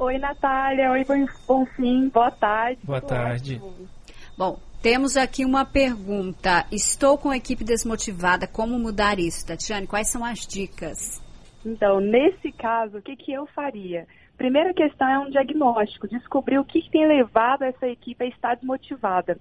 Oi, Natália. Oi, Bonfim. Boa tarde. Boa tarde. Bom, temos aqui uma pergunta. Estou com a equipe desmotivada. Como mudar isso? Tatiane, quais são as dicas? Então, nesse caso, o que, que eu faria? Primeira questão é um diagnóstico, descobrir o que, que tem levado essa equipe a estar desmotivada.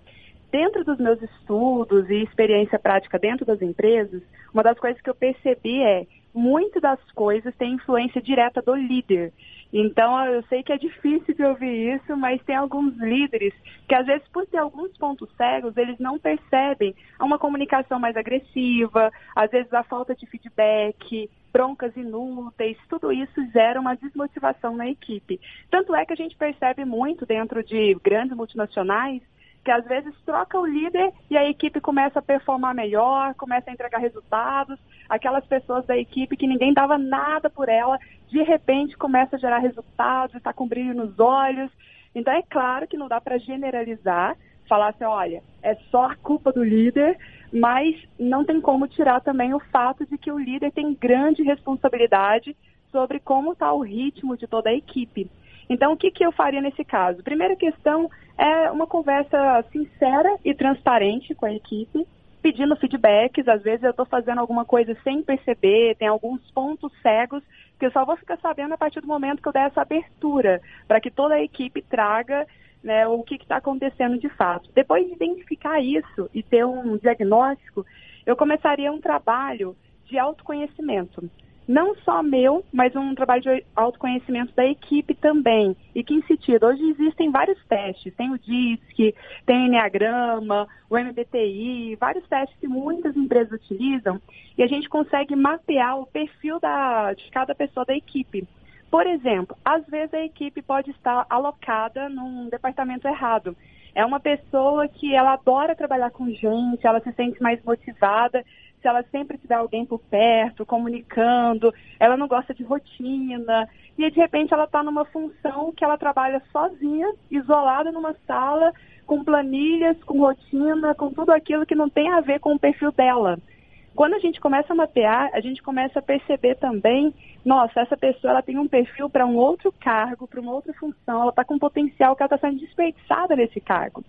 Dentro dos meus estudos e experiência prática dentro das empresas, uma das coisas que eu percebi é muitas das coisas têm influência direta do líder. Então, eu sei que é difícil de ouvir isso, mas tem alguns líderes que, às vezes, por ter alguns pontos cegos, eles não percebem uma comunicação mais agressiva, às vezes a falta de feedback, broncas inúteis, tudo isso gera uma desmotivação na equipe. Tanto é que a gente percebe muito dentro de grandes multinacionais que às vezes troca o líder e a equipe começa a performar melhor, começa a entregar resultados. Aquelas pessoas da equipe que ninguém dava nada por ela, de repente começa a gerar resultados, está com brilho nos olhos. Então é claro que não dá para generalizar, falar assim, olha, é só a culpa do líder, mas não tem como tirar também o fato de que o líder tem grande responsabilidade sobre como está o ritmo de toda a equipe. Então, o que, que eu faria nesse caso? Primeira questão é uma conversa sincera e transparente com a equipe, pedindo feedbacks. Às vezes eu estou fazendo alguma coisa sem perceber, tem alguns pontos cegos que eu só vou ficar sabendo a partir do momento que eu der essa abertura, para que toda a equipe traga né, o que está acontecendo de fato. Depois de identificar isso e ter um diagnóstico, eu começaria um trabalho de autoconhecimento não só meu, mas um trabalho de autoconhecimento da equipe também. E que em sentido? Hoje existem vários testes, tem o DISC, tem o Enneagrama, o MBTI, vários testes que muitas empresas utilizam e a gente consegue mapear o perfil da, de cada pessoa da equipe. Por exemplo, às vezes a equipe pode estar alocada num departamento errado. É uma pessoa que ela adora trabalhar com gente, ela se sente mais motivada se ela sempre tiver alguém por perto, comunicando, ela não gosta de rotina, e de repente ela está numa função que ela trabalha sozinha, isolada numa sala, com planilhas, com rotina, com tudo aquilo que não tem a ver com o perfil dela. Quando a gente começa a mapear, a gente começa a perceber também, nossa, essa pessoa ela tem um perfil para um outro cargo, para uma outra função, ela está com potencial que ela está sendo desperdiçada nesse cargo.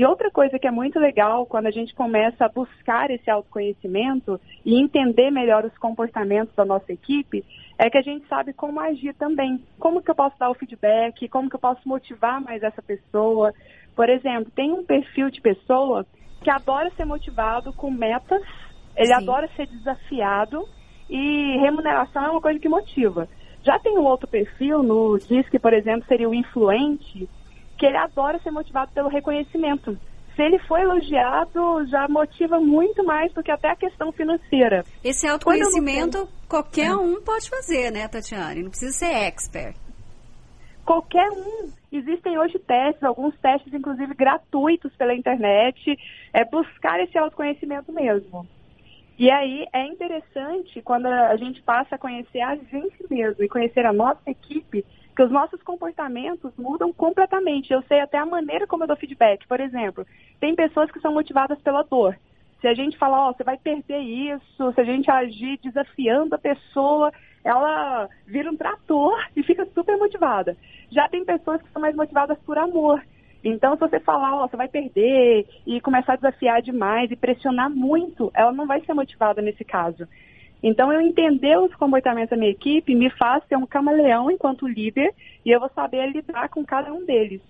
E outra coisa que é muito legal quando a gente começa a buscar esse autoconhecimento e entender melhor os comportamentos da nossa equipe, é que a gente sabe como agir também. Como que eu posso dar o feedback, como que eu posso motivar mais essa pessoa. Por exemplo, tem um perfil de pessoa que adora ser motivado com metas, ele Sim. adora ser desafiado e remuneração é uma coisa que motiva. Já tem um outro perfil no DISC, por exemplo, seria o influente, que ele adora ser motivado pelo reconhecimento. Se ele foi elogiado, já motiva muito mais do que até a questão financeira. Esse autoconhecimento qualquer um pode fazer, né, Tatiane? Não precisa ser expert. Qualquer um. Existem hoje testes, alguns testes, inclusive, gratuitos pela internet. É buscar esse autoconhecimento mesmo. E aí é interessante quando a gente passa a conhecer a gente mesmo e conhecer a nossa equipe, que os nossos comportamentos mudam completamente. Eu sei até a maneira como eu dou feedback. Por exemplo, tem pessoas que são motivadas pela dor. Se a gente falar, ó, oh, você vai perder isso, se a gente agir desafiando a pessoa, ela vira um trator e fica super motivada. Já tem pessoas que são mais motivadas por amor. Então, se você falar, ó, oh, você vai perder e começar a desafiar demais e pressionar muito, ela não vai ser motivada nesse caso. Então, eu entender os comportamentos da minha equipe me faz ser um camaleão enquanto líder e eu vou saber lidar com cada um deles.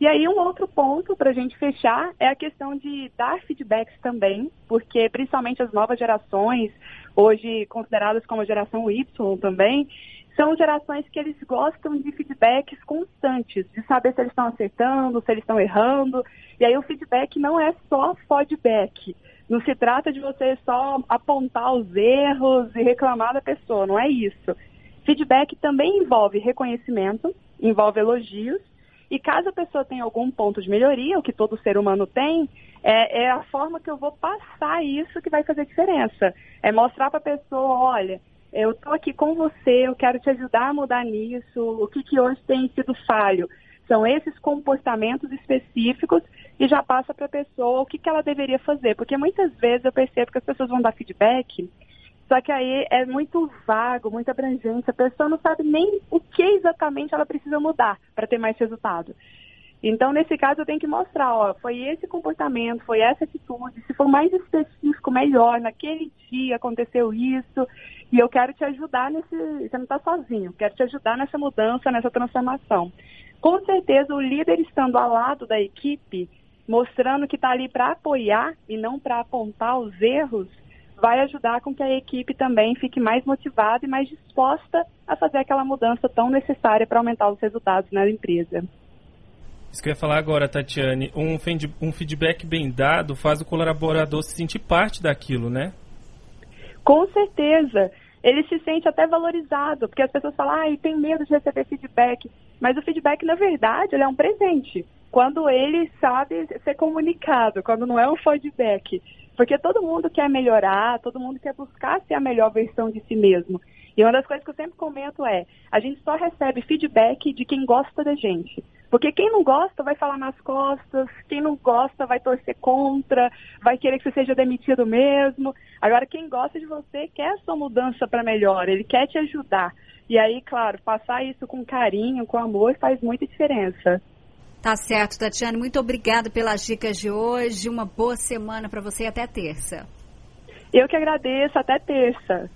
E aí, um outro ponto para a gente fechar é a questão de dar feedbacks também, porque principalmente as novas gerações, hoje consideradas como a geração Y também, são gerações que eles gostam de feedbacks constantes, de saber se eles estão acertando, se eles estão errando. E aí, o feedback não é só feedback não se trata de você só apontar os erros e reclamar da pessoa, não é isso. Feedback também envolve reconhecimento, envolve elogios, e caso a pessoa tenha algum ponto de melhoria, o que todo ser humano tem, é, é a forma que eu vou passar isso que vai fazer diferença. É mostrar para a pessoa, olha, eu estou aqui com você, eu quero te ajudar a mudar nisso, o que, que hoje tem sido falho. São esses comportamentos específicos e já passa para a pessoa o que, que ela deveria fazer. Porque muitas vezes eu percebo que as pessoas vão dar feedback Só que aí é muito vago, muito abrangente. A pessoa não sabe nem o que exatamente ela precisa mudar para ter mais resultado. Então, nesse caso, eu tenho que mostrar, ó, foi esse comportamento, foi essa atitude, se for mais específico, melhor, naquele dia aconteceu isso, e eu quero te ajudar nesse, você não está sozinho, quero te ajudar nessa mudança, nessa transformação. Com certeza, o líder estando ao lado da equipe, mostrando que está ali para apoiar e não para apontar os erros, vai ajudar com que a equipe também fique mais motivada e mais disposta a fazer aquela mudança tão necessária para aumentar os resultados na empresa. Isso que eu ia falar agora, Tatiane. Um, um feedback bem dado faz o colaborador se sentir parte daquilo, né? Com certeza. Ele se sente até valorizado, porque as pessoas falam, ah, tem medo de receber feedback. Mas o feedback, na verdade, é um presente. Quando ele sabe ser comunicado, quando não é um feedback. Porque todo mundo quer melhorar, todo mundo quer buscar ser a melhor versão de si mesmo. E uma das coisas que eu sempre comento é, a gente só recebe feedback de quem gosta da gente. Porque quem não gosta vai falar nas costas, quem não gosta vai torcer contra, vai querer que você seja demitido mesmo. Agora, quem gosta de você quer a sua mudança para melhor, ele quer te ajudar. E aí, claro, passar isso com carinho, com amor, faz muita diferença. Tá certo, Tatiane. Muito obrigada pelas dicas de hoje. Uma boa semana para você e até terça. Eu que agradeço. Até terça.